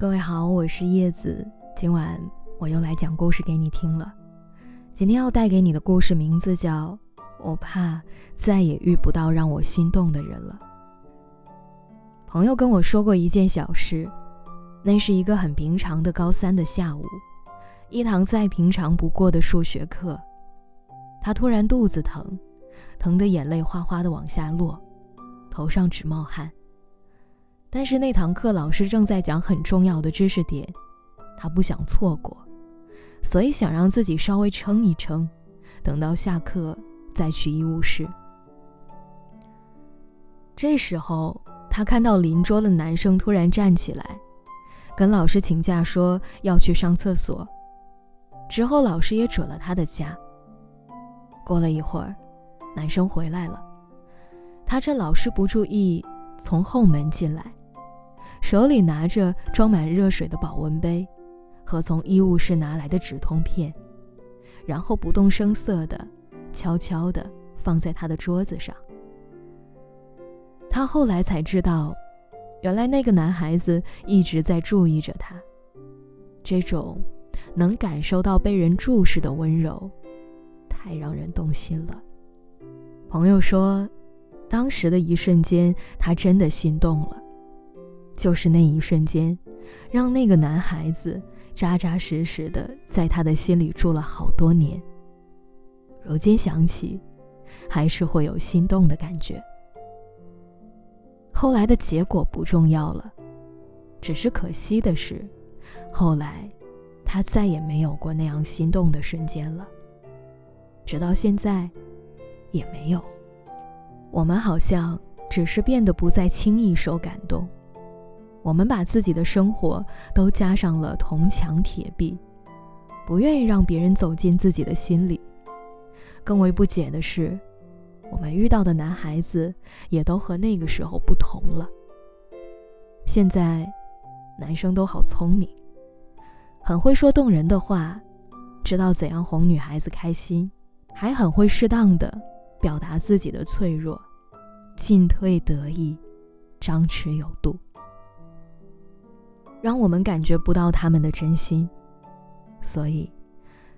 各位好，我是叶子，今晚我又来讲故事给你听了。今天要带给你的故事名字叫《我怕再也遇不到让我心动的人了》。朋友跟我说过一件小事，那是一个很平常的高三的下午，一堂再平常不过的数学课，他突然肚子疼，疼得眼泪哗哗的往下落，头上直冒汗。但是那堂课老师正在讲很重要的知识点，他不想错过，所以想让自己稍微撑一撑，等到下课再去医务室。这时候，他看到邻桌的男生突然站起来，跟老师请假说要去上厕所。之后老师也准了他的假。过了一会儿，男生回来了，他趁老师不注意从后门进来。手里拿着装满热水的保温杯，和从医务室拿来的止痛片，然后不动声色地、悄悄地放在他的桌子上。他后来才知道，原来那个男孩子一直在注意着他。这种能感受到被人注视的温柔，太让人动心了。朋友说，当时的一瞬间，他真的心动了。就是那一瞬间，让那个男孩子扎扎实实的在他的心里住了好多年。如今想起，还是会有心动的感觉。后来的结果不重要了，只是可惜的是，后来他再也没有过那样心动的瞬间了。直到现在，也没有。我们好像只是变得不再轻易受感动。我们把自己的生活都加上了铜墙铁壁，不愿意让别人走进自己的心里。更为不解的是，我们遇到的男孩子也都和那个时候不同了。现在，男生都好聪明，很会说动人的话，知道怎样哄女孩子开心，还很会适当的表达自己的脆弱，进退得意，张弛有度。让我们感觉不到他们的真心，所以，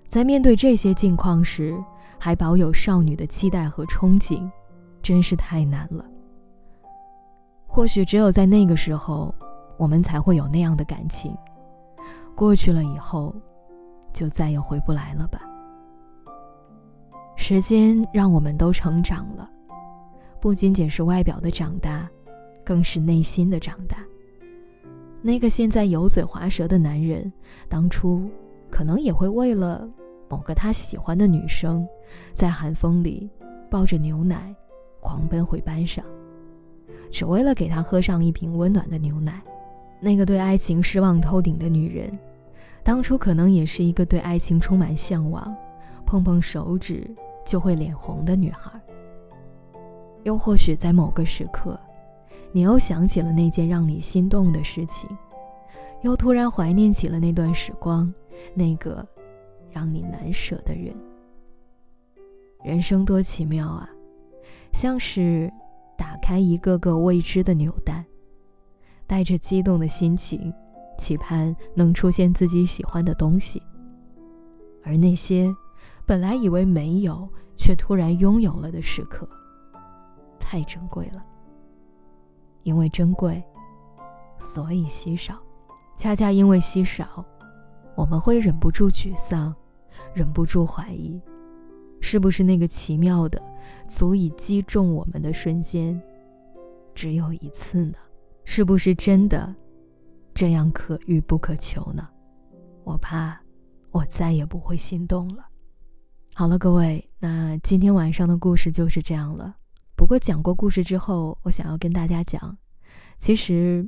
在面对这些境况时，还保有少女的期待和憧憬，真是太难了。或许只有在那个时候，我们才会有那样的感情。过去了以后，就再也回不来了吧。时间让我们都成长了，不仅仅是外表的长大，更是内心的长大。那个现在油嘴滑舌的男人，当初可能也会为了某个他喜欢的女生，在寒风里抱着牛奶狂奔回班上，只为了给她喝上一瓶温暖的牛奶。那个对爱情失望透顶的女人，当初可能也是一个对爱情充满向往，碰碰手指就会脸红的女孩。又或许在某个时刻。你又想起了那件让你心动的事情，又突然怀念起了那段时光，那个让你难舍的人。人生多奇妙啊，像是打开一个个未知的纽带，带着激动的心情，期盼能出现自己喜欢的东西。而那些本来以为没有，却突然拥有了的时刻，太珍贵了。因为珍贵，所以稀少；恰恰因为稀少，我们会忍不住沮丧，忍不住怀疑：是不是那个奇妙的、足以击中我们的瞬间，只有一次呢？是不是真的这样可遇不可求呢？我怕我再也不会心动了。好了，各位，那今天晚上的故事就是这样了。不过讲过故事之后，我想要跟大家讲，其实，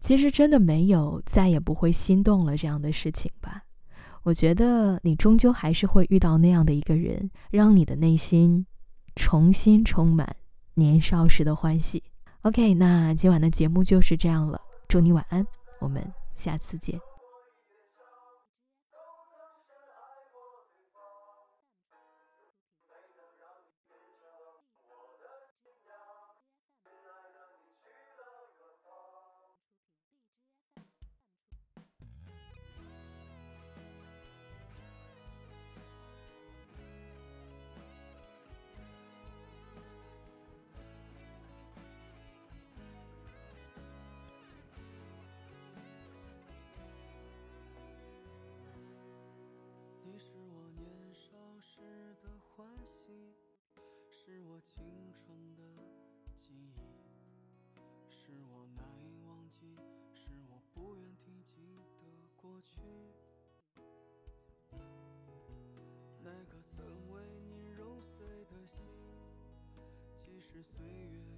其实真的没有再也不会心动了这样的事情吧。我觉得你终究还是会遇到那样的一个人，让你的内心重新充满年少时的欢喜。OK，那今晚的节目就是这样了，祝你晚安，我们下次见。那颗曾为你揉碎的心，即使岁月。